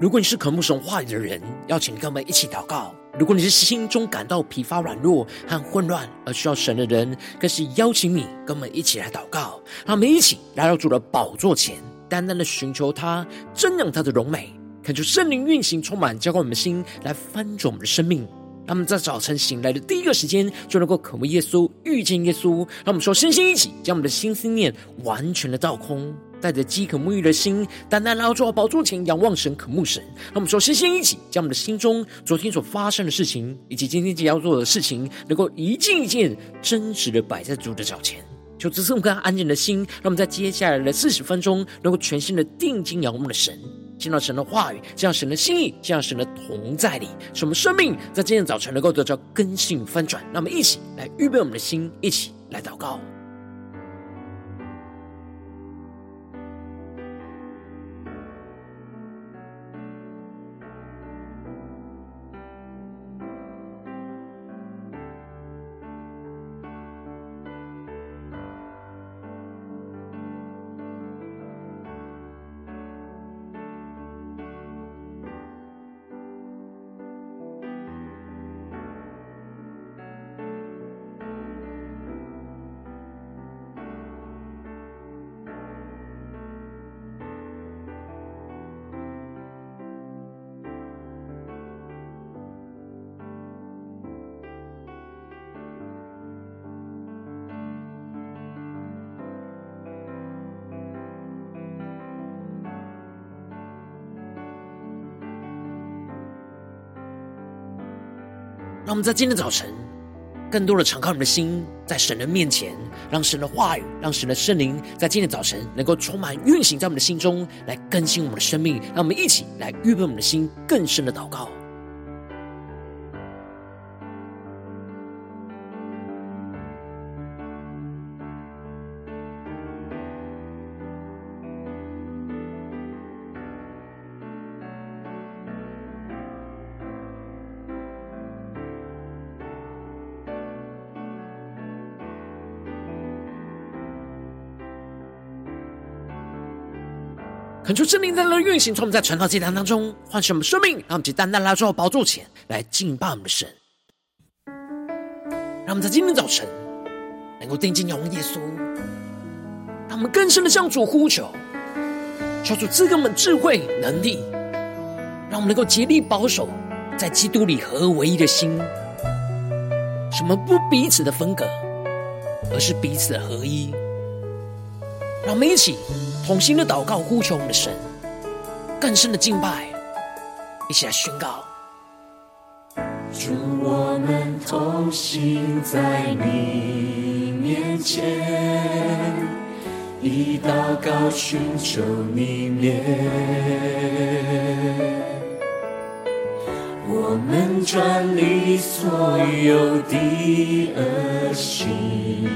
如果你是渴慕神话语的人，邀请跟我们一起祷告；如果你是心中感到疲乏、软弱和混乱而需要神的人，更是邀请你跟我们一起来祷告。让我们一起来到主的宝座前，单单的寻求他，瞻仰他的荣美，恳求圣灵运行，充满浇灌我们的心，来翻转我们的生命。让我们在早晨醒来的第一个时间，就能够渴慕耶稣、遇见耶稣。让我们说，身心一起，将我们的心思念完全的倒空。带着饥渴沐浴的心，单单来到主的宝座前，仰望神、渴慕神。让我们说，先先一起将我们的心中昨天所发生的事情，以及今天即将要做的事情，能够一件一件真实的摆在主的脚前。求赐赐我们更安静的心，让我们在接下来的四十分钟，能够全心的定睛仰望我们的神，见到神的话语，见到神的心意，见到神的同在里，使我们生命在今天早晨能够得到更新翻转。让我们一起来预备我们的心，一起来祷告。让我们在今天早晨，更多的敞开我们的心，在神的面前，让神的话语，让神的圣灵，在今天早晨能够充满运行在我们的心中，来更新我们的生命。让我们一起来预备我们的心，更深的祷告。恳求圣灵在那运行，从我们在传道祭坛当中唤醒我们生命，让我们去单单来到宝座前来敬拜我们的神。让我们在今天早晨能够定睛仰望耶稣，让我们更深的向主呼求，求主赐给我们智慧能力，让我们能够竭力保守在基督里合而为一的心，什么不彼此的分隔，而是彼此的合一。让我们一起同心的祷告，呼求我们的神，更深的敬拜，一起来宣告。祝我们同行在你面前，以祷告寻求你面，我们转离所有的恶行。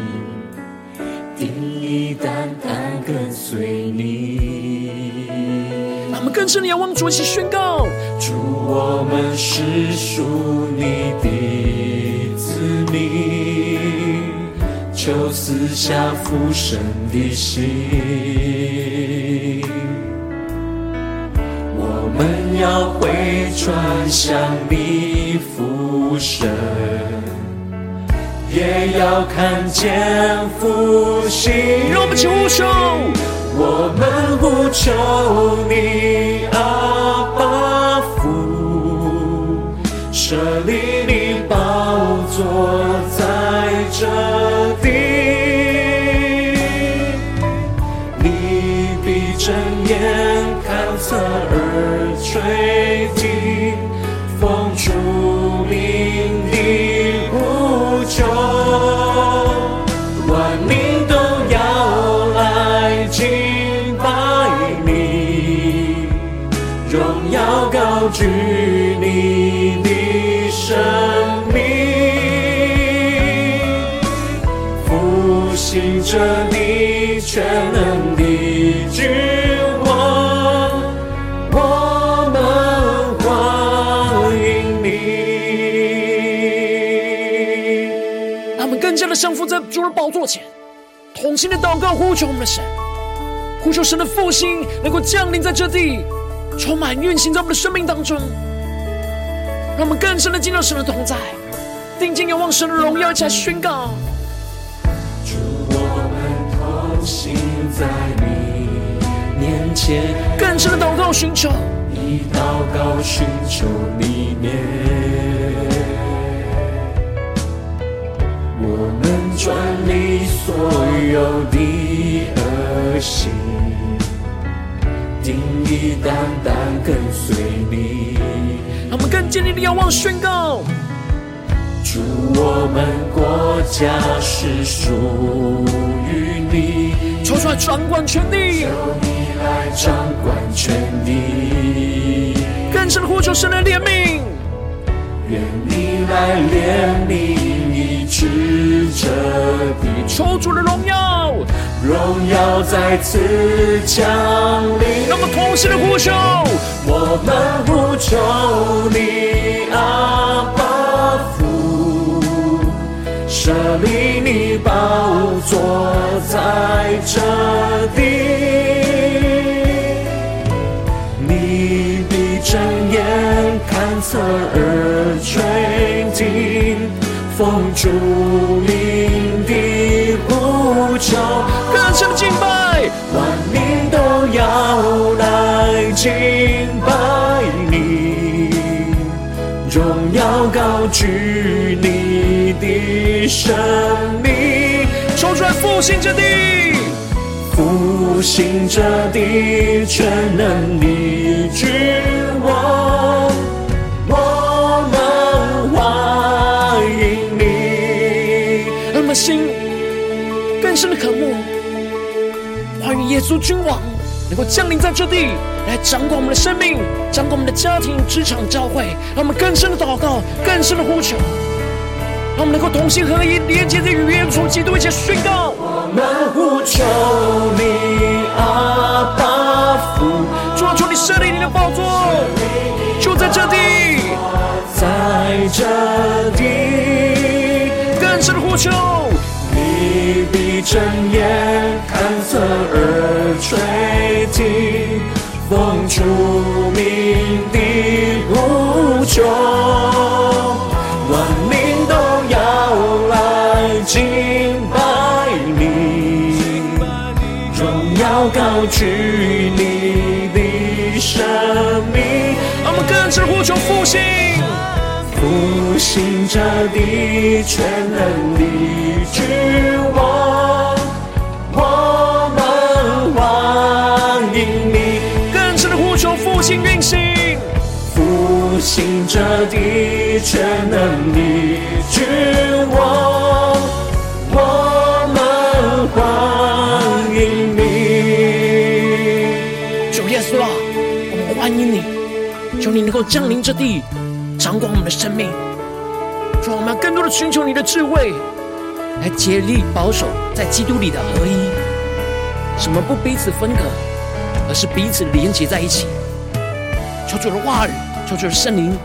单单跟随你，我们更深的仰望主，一起宣告：主，我们是属你的子民，求赐下父神的心，我们要回转向你父神。也要看见复兴。让我们起呼求，我们呼求你，阿爸父，舍利你宝座在这地，你闭着眼看侧耳垂心的祷告，呼求我们的神，呼求神的复兴能够降临在这地。充满运行在我们的生命当中，让我们更深的进入神的同在，定睛仰望神的荣耀，一起来宣告。祝，我们同行在你面前，更深的祷告寻求，以祷告寻求你面，们专你所有的恶行，定义单单跟随你。让我们更坚定的仰望宣告。主，我们国家是属于你，求出来掌管权力，求你来掌管权力，更深的呼求神的怜悯，愿你来怜悯医治这地，求主的荣耀，荣耀再次降临。让我们同心的呼求，我们呼求你阿爸父。设立你宝座在这地，你必睁眼看侧耳垂，奉主名的呼求，更深的敬拜，万民都要来敬拜你，荣耀高举你的。生命，抽出来复兴之地，复兴这地，全能的君王，心更深的渴慕，欢迎耶稣君王能够降临在这地，来掌管我们的生命，掌管我们的家庭、职场、教会。让我们更深的祷告，更深的呼求。让我们能够同心合一，连接在与耶稣基督一起宣告。我们呼求你阿爸父，主啊，求你设立你的宝座，就在这地，在这地，更深的呼求，你闭睁眼看侧耳垂听，奉主名的无穷。复兴这地全能的君王，我们欢迎你。更深的呼求复兴运行，复兴这地全能的君王。欢迎你，主耶稣啊，我们欢迎你，求你能够降临这地，掌管我们的生命。主，我们要更多的寻求你的智慧，来竭力保守在基督里的合一，什么不彼此分隔，而是彼此连结在一起。求主的话语，求主的圣灵，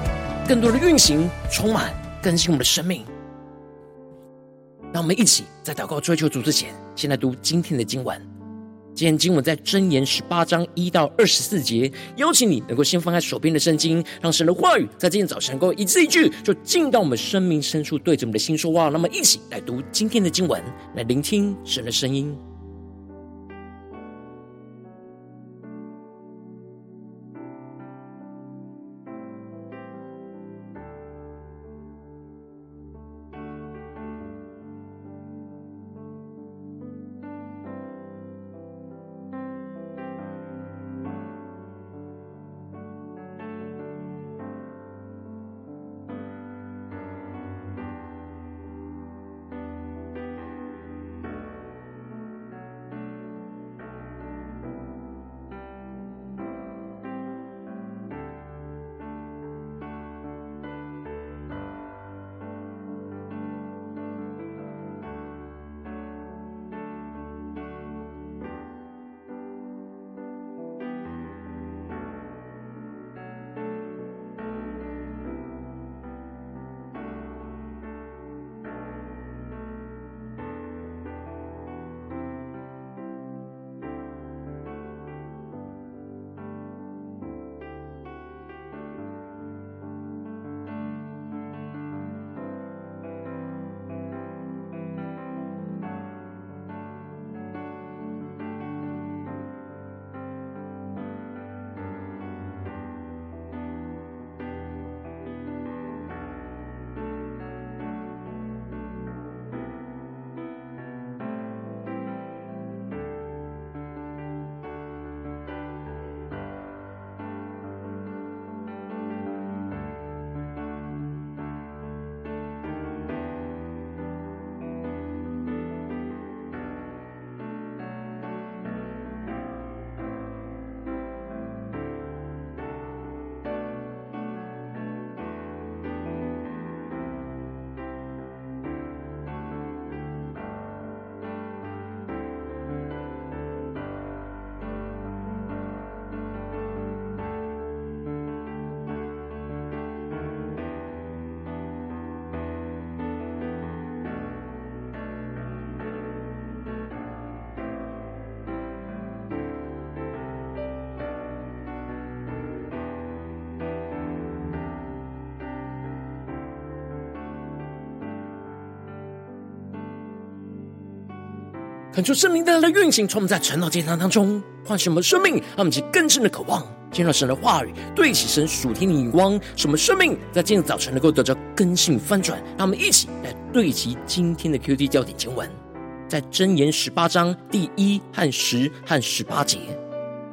更多的运行，充满更新我们的生命。让我们一起在祷告追求主之前，先来读今天的经文。今天经文在箴言十八章一到二十四节。邀请你能够先放开手边的圣经，让神的话语在今天早晨能够一字一句，就进到我们生命深处，对着我们的心说话。那么，一起来读今天的经文，来聆听神的声音。看出圣灵带来的运行，从我们在晨祷祭坛当中唤醒我们生命，让我们去更深的渴望见到神的话语，对齐神属天的眼光，使我们生命在今天早晨能够得到更新翻转。让我们一起来对齐今天的 QT 焦点经文，在箴言十八章第一和十和十八节，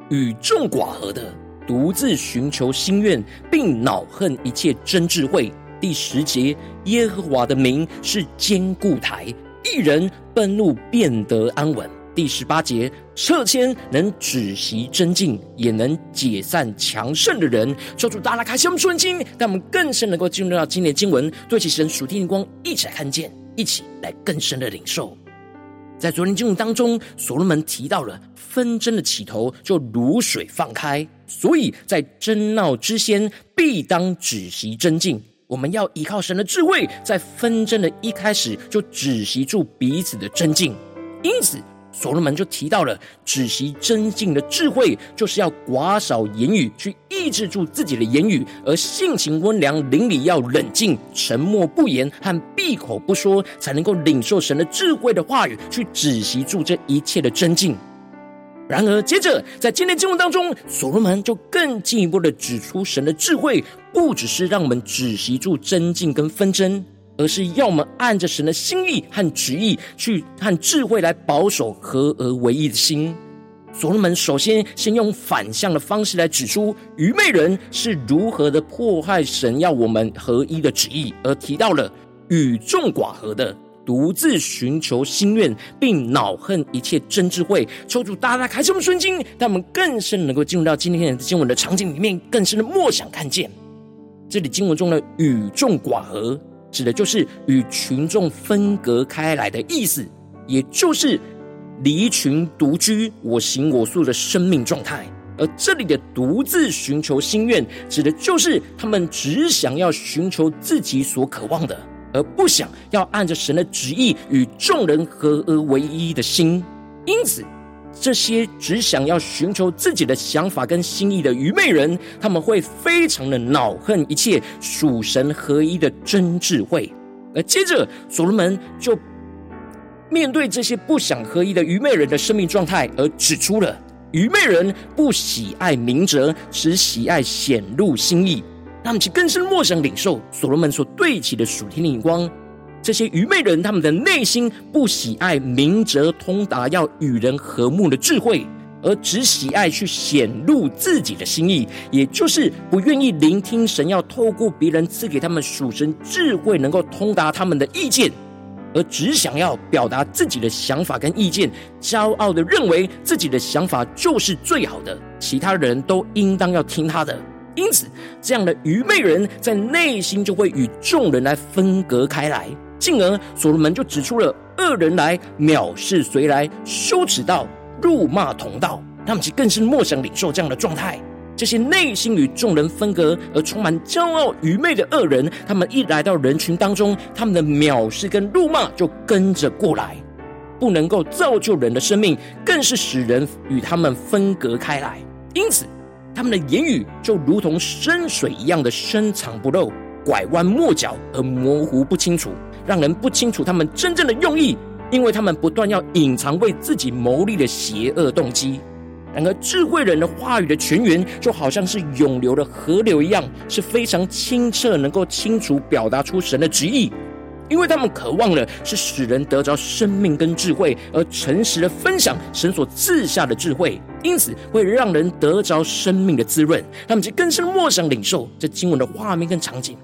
与众寡合的，独自寻求心愿，并恼恨一切真智慧。第十节，耶和华的名是坚固台。一人愤怒，变得安稳。第十八节，撤签能止息争竞，也能解散强盛的人。求主大大开启我们顺经，让我们更深能够进入到今天的经文，对其神属天的光，一起来看见，一起来更深的领受。在昨天经文当中，所罗门提到了纷争的起头就如水放开，所以在争闹之先，必当止息争竞。我们要依靠神的智慧，在纷争的一开始就止息住彼此的争竞。因此，所罗门就提到了止息争竞的智慧，就是要寡少言语，去抑制住自己的言语；而性情温良，邻里要冷静，沉默不言和闭口不说，才能够领受神的智慧的话语，去止息住这一切的争竞。然而，接着在今天经文当中，所罗门就更进一步的指出，神的智慧不只是让我们止息住争竞跟纷争，而是要我们按着神的心意和旨意去和智慧来保守合而为一的心。所罗门首先先用反向的方式来指出愚昧人是如何的破坏神要我们合一的旨意，而提到了与众寡合的。独自寻求心愿，并恼恨一切真智慧。求主大大开启我们顺经，让我们更深能够进入到今天的经文的场景里面，更深的默想看见。这里经文中的与众寡合，指的就是与群众分隔开来的意思，也就是离群独居、我行我素的生命状态。而这里的独自寻求心愿，指的就是他们只想要寻求自己所渴望的。而不想要按着神的旨意与众人合而为一的心，因此这些只想要寻求自己的想法跟心意的愚昧人，他们会非常的恼恨一切属神合一的真智慧。而接着所罗门就面对这些不想合一的愚昧人的生命状态，而指出了愚昧人不喜爱明哲，只喜爱显露心意。他们去更深默想领受所罗门所对齐的属天的眼光。这些愚昧人，他们的内心不喜爱明哲通达、要与人和睦的智慧，而只喜爱去显露自己的心意，也就是不愿意聆听神要透过别人赐给他们属神智慧，能够通达他们的意见，而只想要表达自己的想法跟意见，骄傲的认为自己的想法就是最好的，其他人都应当要听他的。因此，这样的愚昧人在内心就会与众人来分隔开来，进而所罗门就指出了恶人来藐视谁来，羞耻道辱骂同道，他们其更是默想领受这样的状态。这些内心与众人分隔而充满骄傲愚昧的恶人，他们一来到人群当中，他们的藐视跟辱骂就跟着过来，不能够造就人的生命，更是使人与他们分隔开来。因此。他们的言语就如同深水一样的深藏不露，拐弯抹角而模糊不清楚，让人不清楚他们真正的用意，因为他们不断要隐藏为自己谋利的邪恶动机。然而，智慧人的话语的泉源就好像是涌流的河流一样，是非常清澈，能够清楚表达出神的旨意。因为他们渴望的是使人得着生命跟智慧，而诚实的分享神所赐下的智慧，因此会让人得着生命的滋润。他们就更深默想领受这经文的画面跟场景。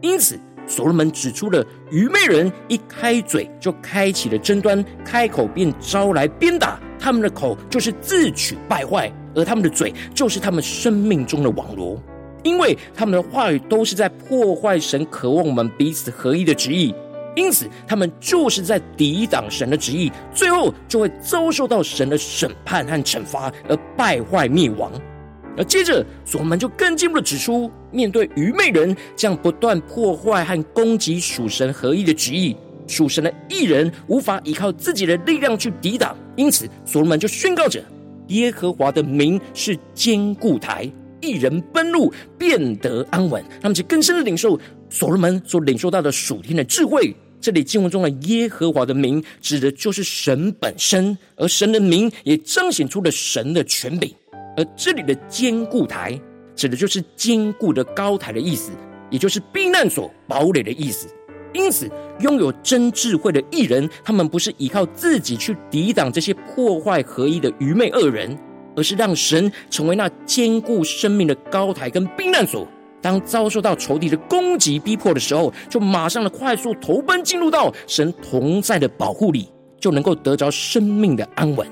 因此，所罗门指出了愚昧人一开嘴就开启了争端，开口便招来鞭打。他们的口就是自取败坏，而他们的嘴就是他们生命中的网罗。因为他们的话语都是在破坏神渴望我们彼此合一的旨意，因此他们就是在抵挡神的旨意，最后就会遭受到神的审判和惩罚，而败坏灭亡。而接着，所罗门就更进一步的指出，面对愚昧人这样不断破坏和攻击属神合一的旨意，属神的义人无法依靠自己的力量去抵挡，因此所罗门就宣告着：耶和华的名是坚固台。一人奔入，便得安稳。他们就更深的领受所罗门所领受到的属天的智慧，这里经文中的耶和华的名，指的就是神本身，而神的名也彰显出了神的权柄。而这里的坚固台，指的就是坚固的高台的意思，也就是避难所、堡垒的意思。因此，拥有真智慧的艺人，他们不是依靠自己去抵挡这些破坏合一的愚昧恶人，而是让神成为那坚固生命的高台跟避难所。当遭受到仇敌的攻击逼迫的时候，就马上的快速投奔进入到神同在的保护里，就能够得着生命的安稳。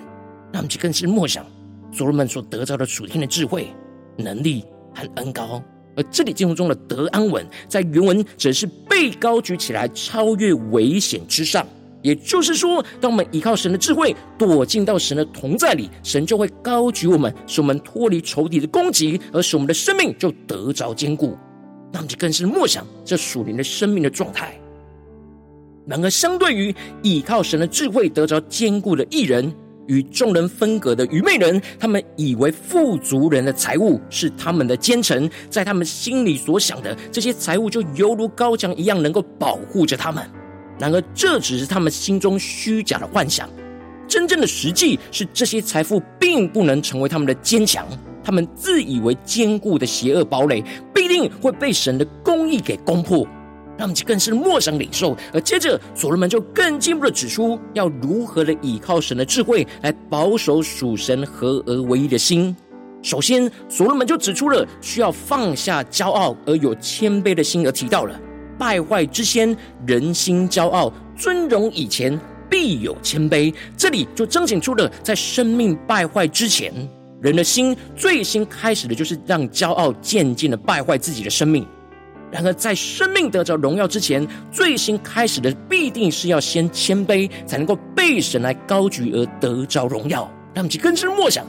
那么就更是默想所罗门所得着的属天的智慧、能力和恩膏。而这里经文中的得安稳，在原文则是被高举起来，超越危险之上。也就是说，当我们依靠神的智慧，躲进到神的同在里，神就会高举我们，使我们脱离仇敌的攻击，而使我们的生命就得着坚固。那么就更是默想这属灵的生命的状态。然而，相对于依靠神的智慧得着坚固的义人，与众人分隔的愚昧人，他们以为富足人的财物是他们的奸臣，在他们心里所想的这些财物，就犹如高墙一样，能够保护着他们。然而，这只是他们心中虚假的幻想。真正的实际是，这些财富并不能成为他们的坚强。他们自以为坚固的邪恶堡垒，必定会被神的公义给攻破。让我们更是默想领受。而接着，所罗门就更进一步的指出，要如何的依靠神的智慧来保守属神合而为一的心。首先，所罗门就指出了需要放下骄傲而有谦卑的心，而提到了。败坏之先，人心骄傲；尊荣以前，必有谦卑。这里就彰显出了，在生命败坏之前，人的心最先开始的就是让骄傲渐渐的败坏自己的生命。然而，在生命得着荣耀之前，最先开始的必定是要先谦卑，才能够被神来高举而得着荣耀。让我们去更深默想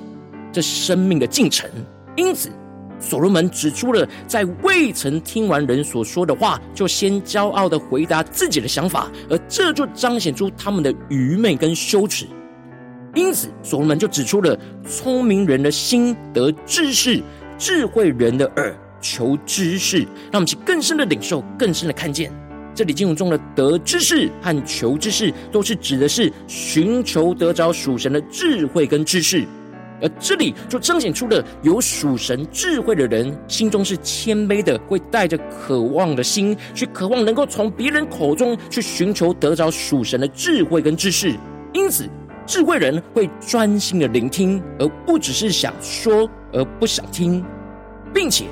这生命的进程。因此。所罗门指出了，在未曾听完人所说的话，就先骄傲的回答自己的想法，而这就彰显出他们的愚昧跟羞耻。因此，所罗门就指出了，聪明人的心得知识，智慧人的耳求知识。让我们去更深的领受，更深的看见，这里经文中的得知识和求知识，都是指的是寻求得着属神的智慧跟知识。而这里就彰显出了有属神智慧的人，心中是谦卑的，会带着渴望的心，去渴望能够从别人口中去寻求得着属神的智慧跟知识。因此，智慧人会专心的聆听，而不只是想说而不想听，并且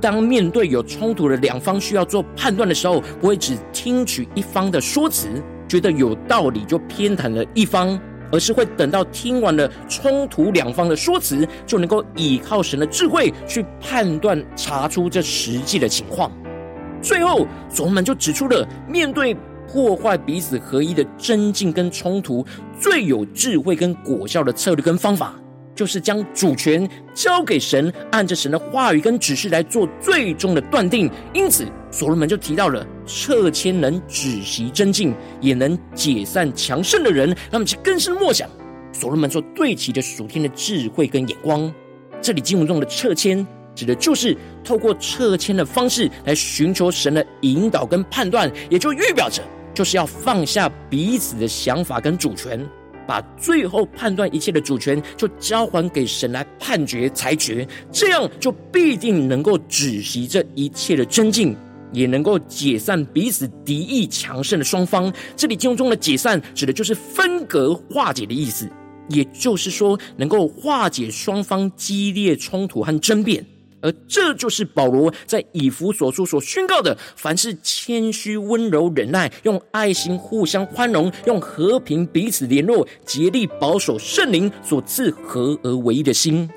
当面对有冲突的两方需要做判断的时候，不会只听取一方的说辞，觉得有道理就偏袒了一方。而是会等到听完了冲突两方的说辞，就能够倚靠神的智慧去判断、查出这实际的情况。最后，所罗门就指出了面对破坏彼此合一的争竞跟冲突，最有智慧跟果效的策略跟方法。就是将主权交给神，按着神的话语跟指示来做最终的断定。因此，所罗门就提到了撤迁能止息争竞，也能解散强盛的人。让我们去更深默想所罗门所对齐的属天的智慧跟眼光。这里经文中的撤迁，指的就是透过撤迁的方式来寻求神的引导跟判断，也就预表着就是要放下彼此的想法跟主权。把最后判断一切的主权，就交还给神来判决裁决，这样就必定能够止息这一切的争竞，也能够解散彼此敌意强盛的双方。这里经文中的解散，指的就是分隔化解的意思，也就是说，能够化解双方激烈冲突和争辩。而这就是保罗在以弗所书所宣告的：凡是谦虚、温柔、忍耐，用爱心互相宽容，用和平彼此联络，竭力保守圣灵所赐合而为一的心。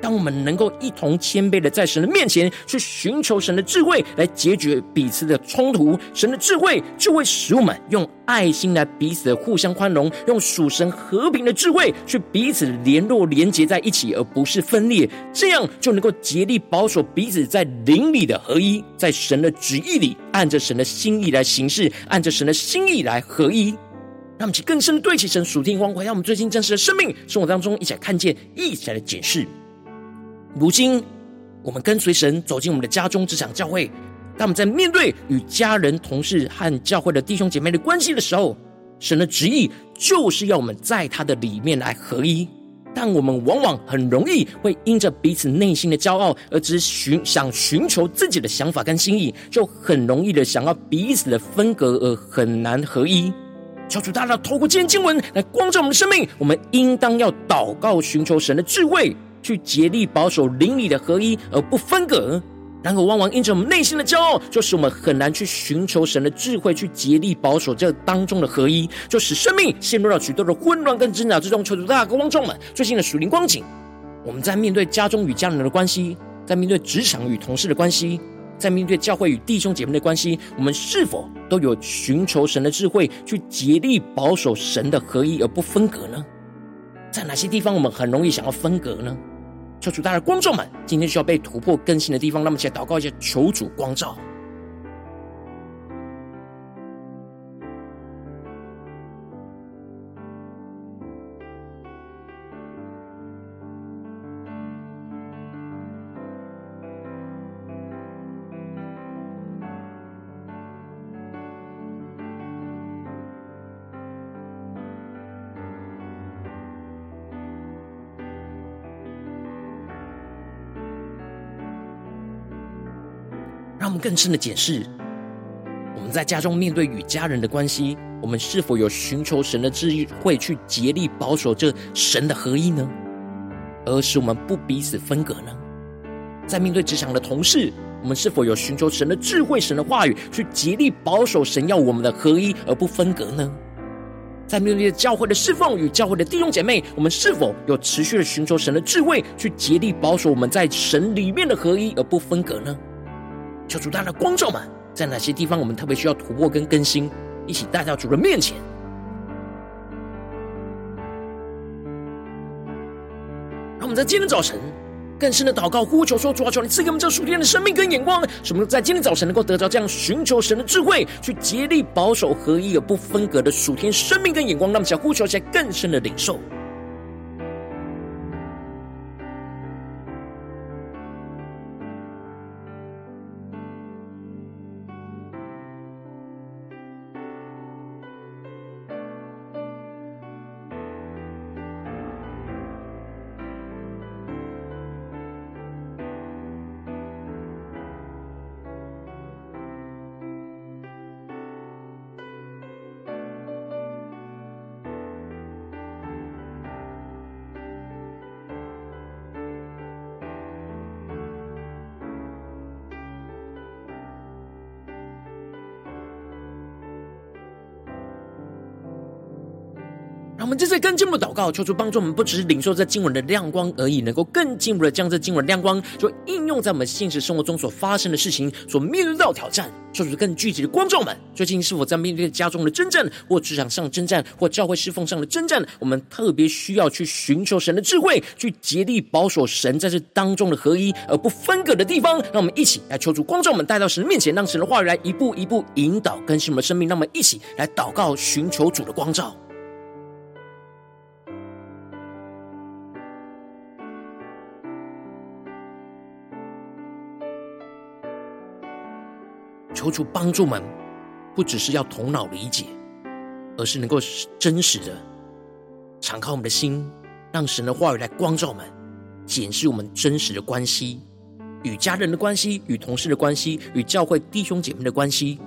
当我们能够一同谦卑的在神的面前去寻求神的智慧，来解决彼此的冲突，神的智慧就会使我们用爱心来彼此的互相宽容，用属神和平的智慧去彼此联络连结在一起，而不是分裂。这样就能够竭力保守彼此在灵里的合一，在神的旨意里按着神的心意来行事，按着神的心意来合一。让我们去更深对齐神属天光辉，让我们最近真实的生命生活当中一起来看见，一起来检视。如今，我们跟随神走进我们的家中，这场教会，当我们在面对与家人、同事和教会的弟兄姐妹的关系的时候，神的旨意就是要我们在他的里面来合一。但我们往往很容易会因着彼此内心的骄傲，而只寻想寻求自己的想法跟心意，就很容易的想要彼此的分隔，而很难合一。求主大大透过今天经文来光照我们的生命，我们应当要祷告，寻求神的智慧，去竭力保守邻里的合一，而不分隔。然而，往往因着我们内心的骄傲，就使我们很难去寻求神的智慧，去竭力保守这当中的合一，就使生命陷入了许多的混乱跟挣扎之中。求主大大光众们最近的属灵光景，我们在面对家中与家人的关系，在面对职场与同事的关系，在面对教会与弟兄姐妹的关系，我们是否都有寻求神的智慧，去竭力保守神的合一而不分隔呢？在哪些地方我们很容易想要分隔呢？求主，大家观众们，今天需要被突破更新的地方，那么，请祷告一下，求主光照。让我们更深的检视，我们在家中面对与家人的关系，我们是否有寻求神的智慧去竭力保守这神的合一呢？而使我们不彼此分隔呢？在面对职场的同事，我们是否有寻求神的智慧、神的话语去竭力保守神要我们的合一而不分隔呢？在面对教会的侍奉与教会的弟兄姐妹，我们是否有持续的寻求神的智慧去竭力保守我们在神里面的合一而不分隔呢？求主大的光照们，在哪些地方我们特别需要突破跟更新，一起带到主的面前。让我们在今天早晨更深的祷告，呼求说：主啊，求你赐给我们这属天的生命跟眼光，使我们在今天早晨能够得到这样寻求神的智慧，去竭力保守合一而不分隔的属天生命跟眼光。让我们想呼求起来更深的领受。让我们这次更进一步祷告，求主帮助我们，不只是领受这经文的亮光而已，能够更进一步的将这经文亮光，就应用在我们现实生活中所发生的事情，所面对到挑战。求主更具体的光照们，最近是否在面对家中的征战，或职场上征战，或教会侍奉上的征战？我们特别需要去寻求神的智慧，去竭力保守神在这当中的合一而不分隔的地方。让我们一起来求主光照我们，带到神的面前，让神的话语来一步一步引导更新我们的生命。让我们一起来祷告，寻求主的光照。求主帮助们，不只是要头脑理解，而是能够真实的敞开我们的心，让神的话语来光照我们，检视我们真实的关系，与家人的关系，与同事的关系，与教会弟兄姐妹的关系。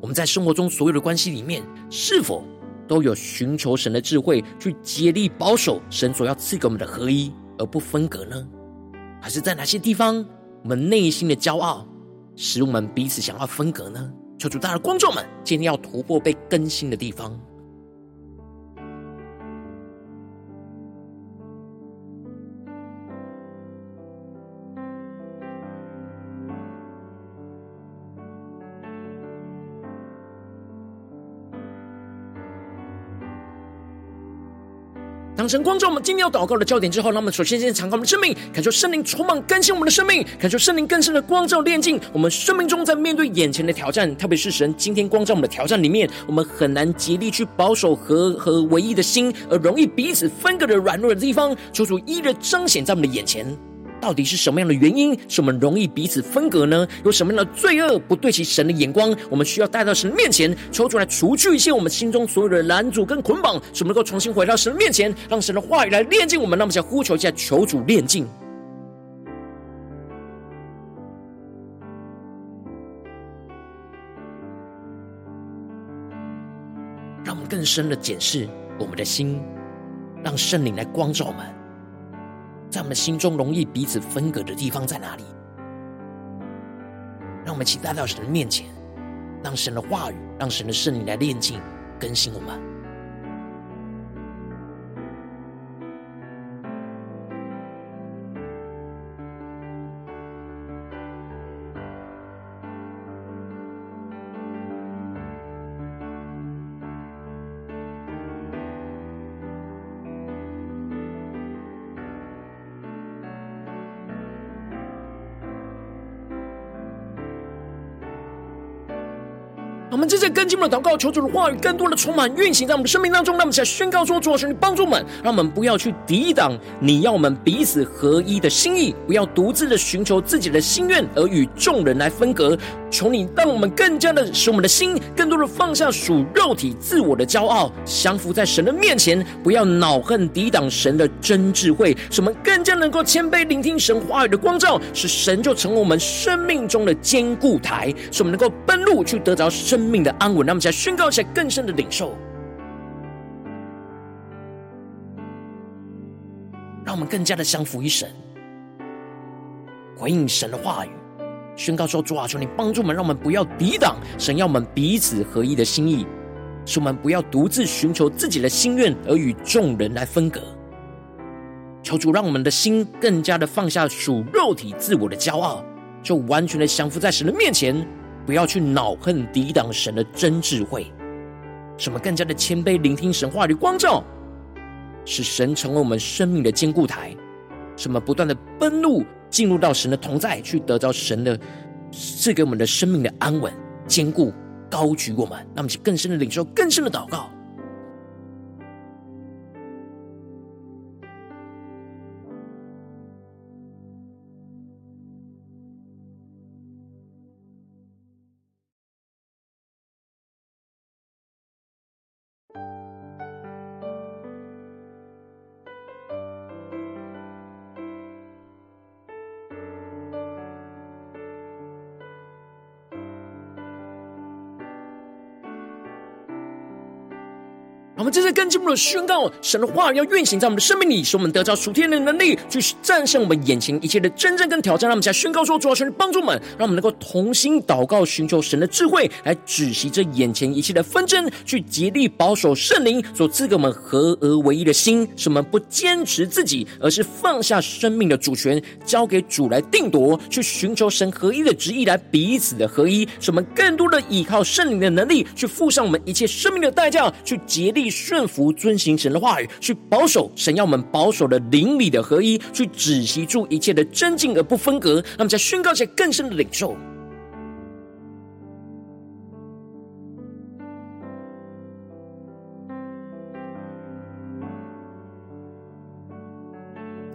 我们在生活中所有的关系里面，是否都有寻求神的智慧，去竭力保守神所要赐给我们的合一而不分隔呢？还是在哪些地方，我们内心的骄傲，使我们彼此想要分隔呢？求主，大的观众们，今天要突破被更新的地方。当神光照我们今天要祷告的焦点之后，那么首先先敞开我们的生命，感受圣灵充满更新我们的生命，感受圣灵更深的光照炼净我们生命中，在面对眼前的挑战，特别是神今天光照我们的挑战里面，我们很难竭力去保守和和唯一的心，而容易彼此分隔的软弱的地方，求主一一彰显在我们的眼前。到底是什么样的原因，使我们容易彼此分隔呢？有什么样的罪恶不对齐神的眼光？我们需要带到神面前，求主来除去一些我们心中所有的拦阻跟捆绑，使我们能够重新回到神的面前，让神的话语来炼净我们。那么，想呼求一下，求主炼净。让我们更深的检视我们的心，让圣灵来光照我们，在我们心中容易彼此分隔的地方在哪里？让我们期待到神的面前，让神的话语，让神的圣灵来炼净、更新我们。们正在跟进我们的祷告，求主的话语更多的充满运行在我们的生命当中。让我们在宣告说：主啊，求你帮助我们，让我们不要去抵挡你要我们彼此合一的心意，不要独自的寻求自己的心愿而与众人来分隔。求你让我们更加的使我们的心更多的放下属肉体自我的骄傲，降服在神的面前，不要恼恨抵挡神的真智慧，使我们更加能够谦卑聆听神话语的光照，使神就成为我们生命中的坚固台，使我们能够奔路去得着生。命的安稳，让我们再宣告一下更深的领受，让我们更加的降服于神，回应神的话语，宣告说：主啊，求你帮助我们，让我们不要抵挡神要我们彼此合一的心意，使我们不要独自寻求自己的心愿而与众人来分隔。求主让我们的心更加的放下属肉体自我的骄傲，就完全的降服在神的面前。不要去恼恨抵挡神的真智慧，什么更加的谦卑，聆听神话语光照，使神成为我们生命的坚固台，什么不断的奔路进入到神的同在，去得到神的赐给我们的生命的安稳、坚固、高举我们，那么就更深的领受、更深的祷告。们正在更进一步的宣告，神的话语要运行在我们的生命里，使我们得到属天的能力，去战胜我们眼前一切的争战跟挑战。让我们再宣告说：主啊，求你帮助我们，让我们能够同心祷告，寻求神的智慧，来止息这眼前一切的纷争，去竭力保守圣灵所赐给我们合而为一的心，使我们不坚持自己，而是放下生命的主权，交给主来定夺，去寻求神合一的旨意，来彼此的合一，使我们更多的依靠圣灵的能力，去付上我们一切生命的代价，去竭力。顺服、遵行神的话语，去保守神要我们保守的灵里的合一，去止息住一切的争竞而不分隔。那么，在宣告一些更深的领受，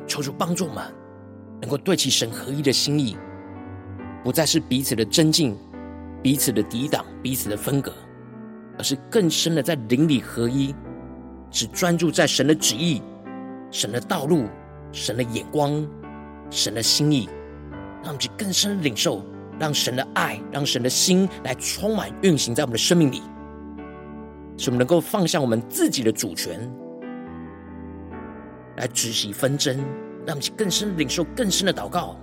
求主帮助我们，能够对齐神合一的心意，不再是彼此的争竞、彼此的抵挡、彼此的分隔。而是更深的在灵里合一，只专注在神的旨意、神的道路、神的眼光、神的心意，让我们去更深的领受，让神的爱、让神的心来充满运行在我们的生命里，使我们能够放下我们自己的主权，来止息纷争，让我们去更深的领受更深的祷告。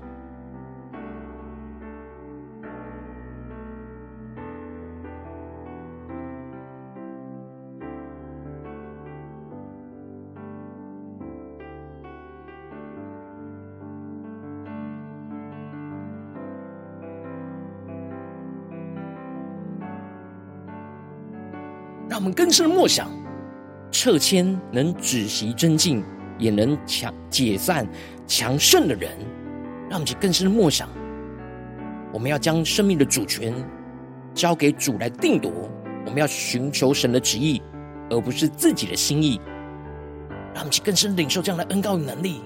我们更深的默想，撤迁能止息争竞，也能强解散强盛的人。让我们去更深的默想，我们要将生命的主权交给主来定夺。我们要寻求神的旨意，而不是自己的心意。让我们去更深领受这样的恩膏与能力。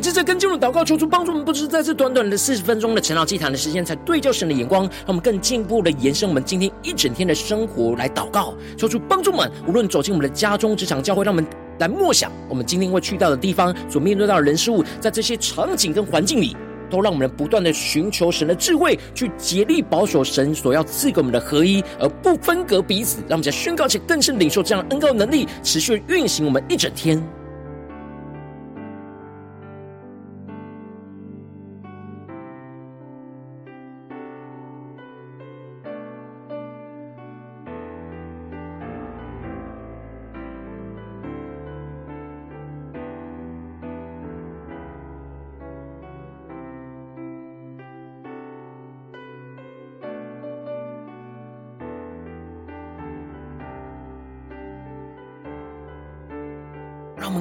们接着跟进入祷告，求主帮助我们，不只是在这短短的四十分钟的晨祷祭坛的时间，才对焦神的眼光，让我们更进一步的延伸我们今天一整天的生活来祷告。求主帮助我们，无论走进我们的家中、职场、教会，让我们来默想我们今天会去到的地方，所面对到的人事物，在这些场景跟环境里，都让我们不断的寻求神的智慧，去竭力保守神所要赐给我们的合一，而不分隔彼此。让我们在宣告且更深领受这样的恩膏能力，持续运行我们一整天。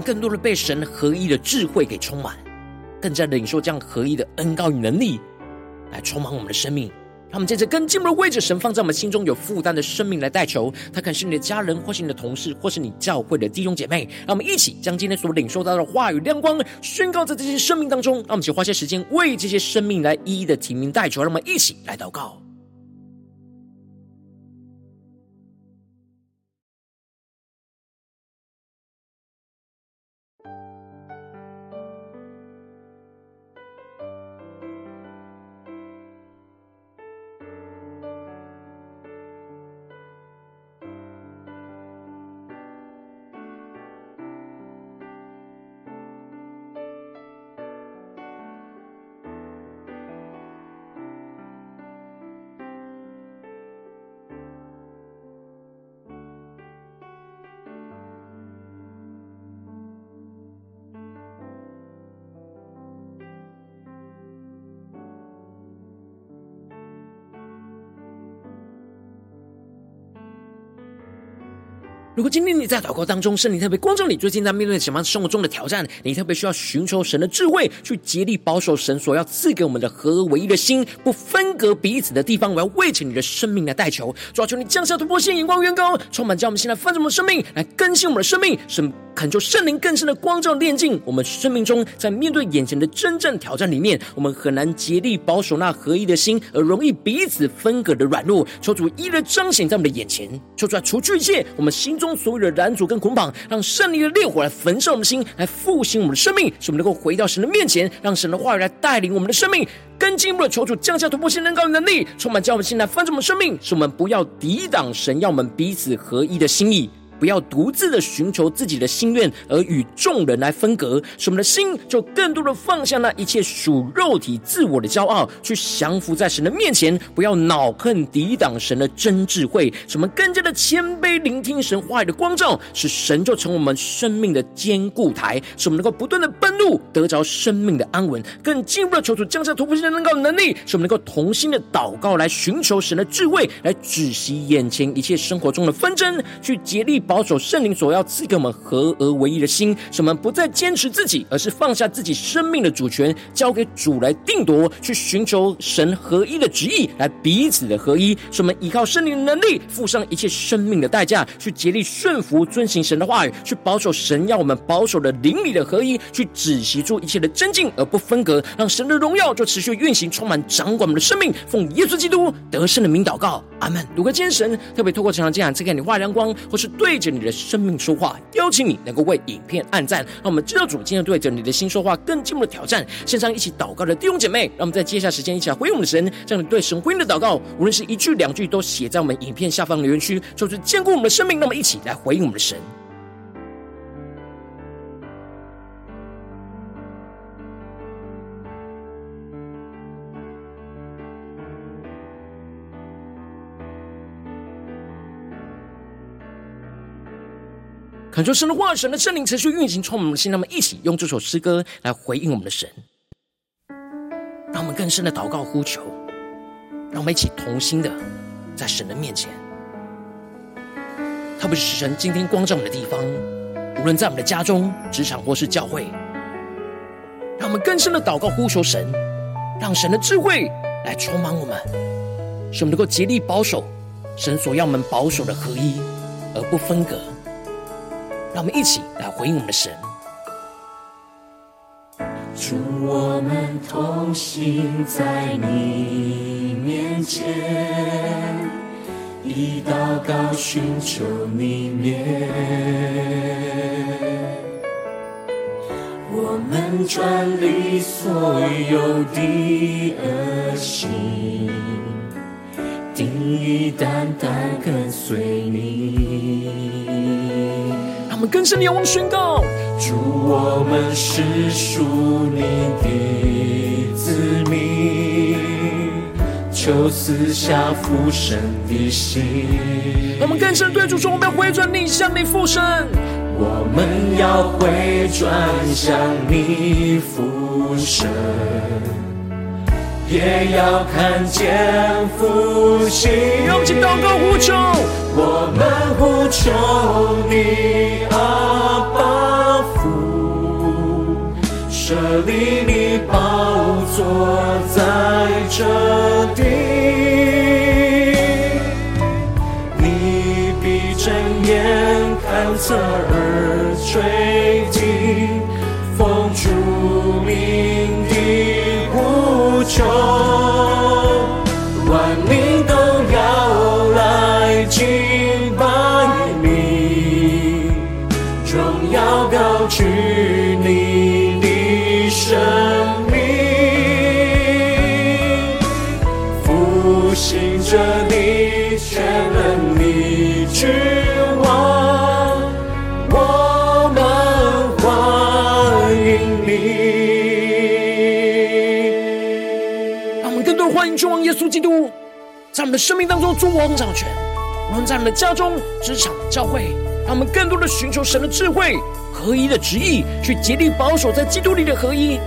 更多的被神合一的智慧给充满，更加领受这样合一的恩膏与能力，来充满我们的生命。让我们接着更进步的位置神放在我们心中有负担的生命来代求。他可能是你的家人，或是你的同事，或是你教会的弟兄姐妹。让我们一起将今天所领受到的话语亮光宣告在这些生命当中。让我们一起花些时间为这些生命来一一的提名代求。让我们一起来祷告。如果今天你在祷告当中，圣灵特别光照你，最近在面对什么生活中的挑战，你特别需要寻求神的智慧，去竭力保守神所要赐给我们的合而为一的心，不分隔彼此的地方。我要为着你的生命来代求，主啊，求你降下突破性眼光，远高，充满将我们现在翻转我们的生命，来更新我们的生命，神。恳求圣灵更深的光照炼净我们生命中，在面对眼前的真正挑战里面，我们很难竭力保守那合一的心，而容易彼此分隔的软弱。求主一一的彰显在我们的眼前，求主来除去一切我们心中所有的拦阻跟捆绑，让圣灵的烈火来焚烧我们的心，来复兴我们的生命，使我们能够回到神的面前，让神的话语来带领我们的生命。更进一步的求主降下突破性能高的能力，充满叫我们心来翻转我们生命，使我们不要抵挡神要我们彼此合一的心意。不要独自的寻求自己的心愿，而与众人来分隔，使我们的心就更多的放下那一切属肉体自我的骄傲，去降服在神的面前。不要恼恨抵挡神的真智慧，使我们更加的谦卑，聆听神话语的光照，使神就成我们生命的坚固台，使我们能够不断的奔路，得着生命的安稳。更进一步的求主降下突破性的能够能力，使我们能够同心的祷告，来寻求神的智慧，来止息眼前一切生活中的纷争，去竭力。保守圣灵所要赐给我们合而为一的心，使我们不再坚持自己，而是放下自己生命的主权，交给主来定夺，去寻求神合一的旨意，来彼此的合一。使我们依靠圣灵的能力，付上一切生命的代价，去竭力顺服、遵行神的话语，去保守神要我们保守的灵里的合一，去止息住一切的争竞而不分隔，让神的荣耀就持续运行，充满掌管我们的生命。奉耶稣基督得胜的名祷告，阿门。如果今天神特别透过这场经文赐给你话语亮光，或是对。着你的生命说话，邀请你能够为影片按赞，让我们知道主今天对着你的心说话，更进一步的挑战。线上一起祷告的弟兄姐妹，让我们在接下时间一起来回应我们的神，这样你对神回应的祷告，无论是一句两句，都写在我们影片下方留言区，就是坚固我们的生命。那么一起来回应我们的神。恳求神的话，神的圣灵持续运行，充满我们的心。让我们一起用这首诗歌来回应我们的神，让我们更深的祷告呼求，让我们一起同心的在神的面前。特别是神今天光照我们的地方，无论在我们的家中、职场或是教会，让我们更深的祷告呼求神，让神的智慧来充满我们，使我们能够竭力保守神所要我们保守的合一，而不分隔。让我们一起来回应我们的神。主，我们同行在你面前，一祷告寻求你面。我们转离所有的恶行，定意单单跟随你。让我们更深的仰望宣告。主，我们是属你的子民，求赐下父神的心。我们更深对主说：我们要回转你向你父神，我们要回转向你父神，也要看见复兴。用尽祷告呼求，我们呼求你阿爸。设立你宝座在这地，你必睁眼看侧耳垂听，呼让我们更多欢迎君王耶稣基督，在我们的生命当中做王掌权。无论在我们的家中、职场、教会，让我们更多的寻求神的智慧、合一的旨意，去竭力保守在基督里的合一，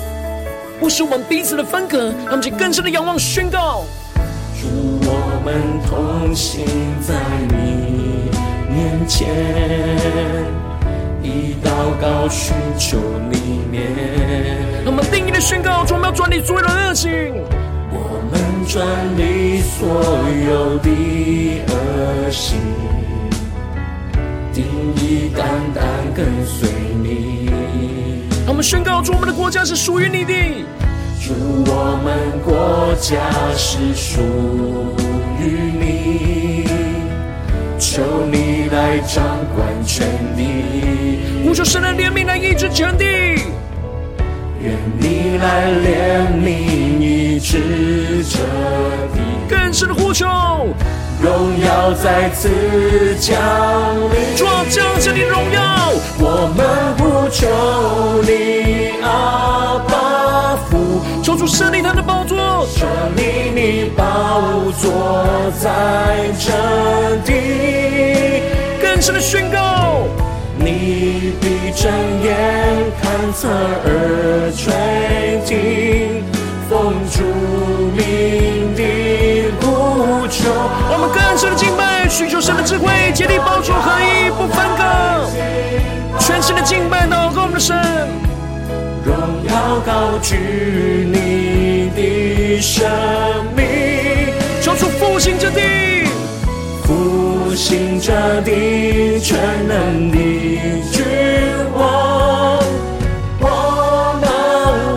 不使我们彼此的分隔。让我们更深的仰望宣告。祝，我们同行在你面前，以祷告寻求你面。那么定义的宣告，我们要转离所有的恶行，我们转你所有的恶行，定义单单跟随你。我们宣告，主，我们的国家是属于你的。祝，我们国家是属于你，求你来掌管全地。呼求神的怜悯来医治全地，愿你来怜悯医治这地。更深的呼求，荣耀再次降临，主，降下你荣耀，我们呼求你阿爸父。求主圣灵他的宝座，设立你宝座在这地。更深的宣告，你闭着眼看侧耳垂听，奉主名的呼求。我们更深的敬拜，寻求神的智慧，竭力保守合一，不分割。全新的敬拜，祷告我们的神。荣耀高举你的生命，求主复兴之地，复兴这地，全能的君王，我们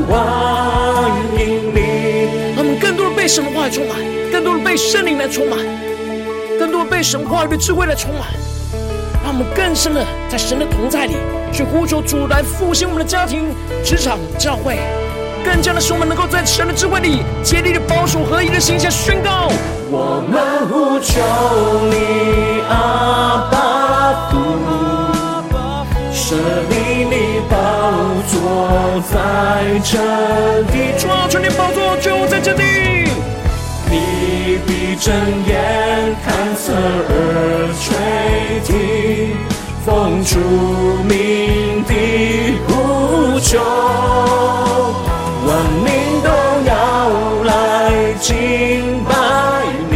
欢迎你。他们更多的被神的话语充满，更多的被圣灵来充满，更多的被神话语的智慧来充满，让我们更深的在神的同在里。去呼求主来复兴我们的家庭、职场、教会，更加的使我们能够在神的智慧里竭力的保守合一的形象宣告。我们呼求你阿爸父，设立你宝座在这地，主啊，求你宝座就在这里，你闭着眼看侧耳垂听。奉主名的呼求，万民都要来敬拜你，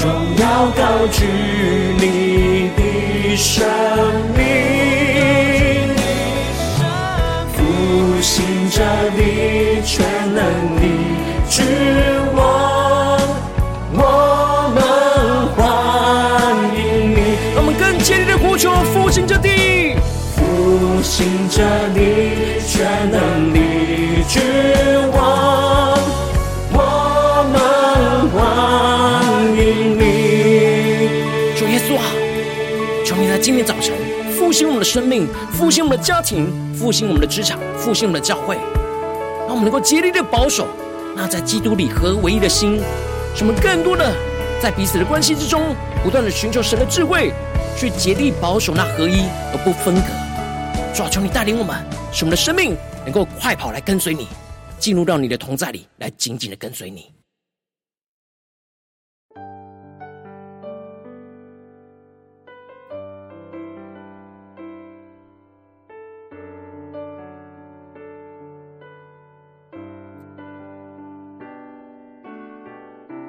荣耀高举你的生兴我们的生命，复兴我们的家庭，复兴我们的职场，复兴我们的教会，让我们能够竭力的保守那在基督里合唯一的心，使我们更多的在彼此的关系之中，不断的寻求神的智慧，去竭力保守那合一而不分隔。主啊，求你带领我们，使我们的生命能够快跑来跟随你，进入到你的同在里，来紧紧的跟随你。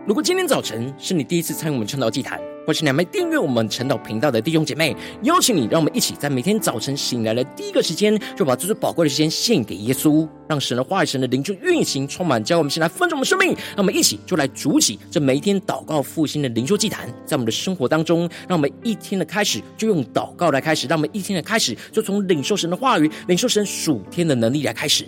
如果今天早晨是你第一次参与我们晨祷祭坛，或是你还没订阅我们晨祷频道的弟兄姐妹，邀请你，让我们一起在每天早晨醒来的第一个时间，就把这最宝贵的时间献给耶稣，让神的话语、神的灵就运行充满，教我们先来分盛我们生命。让我们一起就来主起这每一天祷告复兴的灵修祭坛，在我们的生活当中，让我们一天的开始就用祷告来开始，让我们一天的开始就从领受神的话语、领受神属天的能力来开始。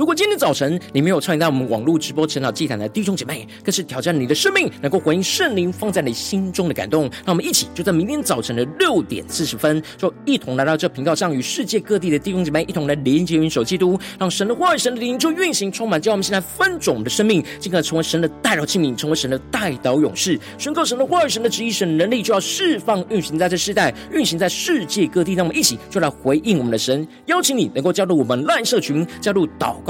如果今天早晨你没有参与到我们网络直播晨祷祭坛的弟兄姐妹，更是挑战你的生命，能够回应圣灵放在你心中的感动。让我们一起就在明天早晨的六点四十分，就一同来到这频道上，与世界各地的弟兄姐妹一同来连接、云手基督，让神的话语、神的灵就运行充满，叫我们现在分种我们的生命，进而成为神的代祷器皿，成为神的代祷勇士，宣告神的话语、神的旨意、神的能力，就要释放运行在这世代，运行在世界各地。让我们一起就来回应我们的神，邀请你能够加入我们 LINE 社群，加入祷告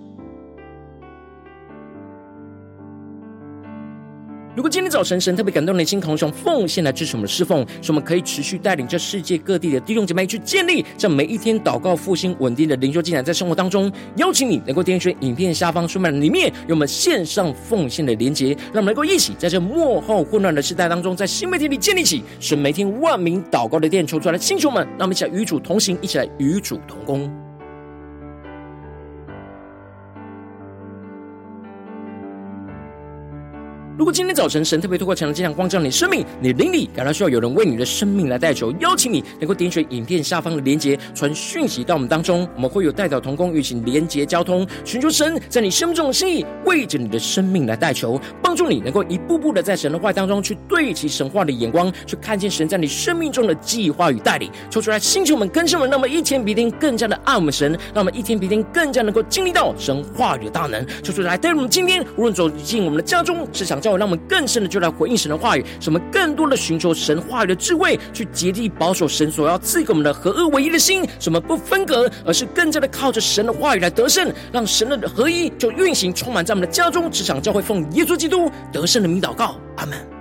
如果今天早晨神特别感动你的心，同时用奉献来支持我们的侍奉，使我们可以持续带领这世界各地的弟兄姐妹去建立这每一天祷告复兴稳定的灵修进展，在生活当中，邀请你能够点选影片下方说明里面有我们线上奉献的连结，让我们能够一起在这末后混乱的时代当中，在新媒体里建立起使每天万名祷告的殿，求出来的星球们，让我们一起来与主同行，一起来与主同工。如果今天早晨神特别透过强的这样光照你生命，你的灵里感到需要有人为你的生命来代求，邀请你能够点选影片下方的连结，传讯息到我们当中，我们会有代表同工与你连结交通，寻求神在你生命中的心意，为着你的生命来代求，帮助你能够一步步的在神的话当中去对齐神话的眼光，去看见神在你生命中的计划与带领，抽出来星球们更新们，让我们一天比一天更加的爱我们神，让我们一天比一天更加能够经历到神话语的大能，抽出来带领我们今天无论走进我们的家中，职场教会，让我们更深的就来回应神的话语，什么更多的寻求神话语的智慧，去竭力保守神所要赐给我们的合二为一的心，什么不分隔，而是更加的靠着神的话语来得胜，让神的合一就运行充满在我们的家中、职场、教会，奉耶稣基督得胜的名祷告，阿门。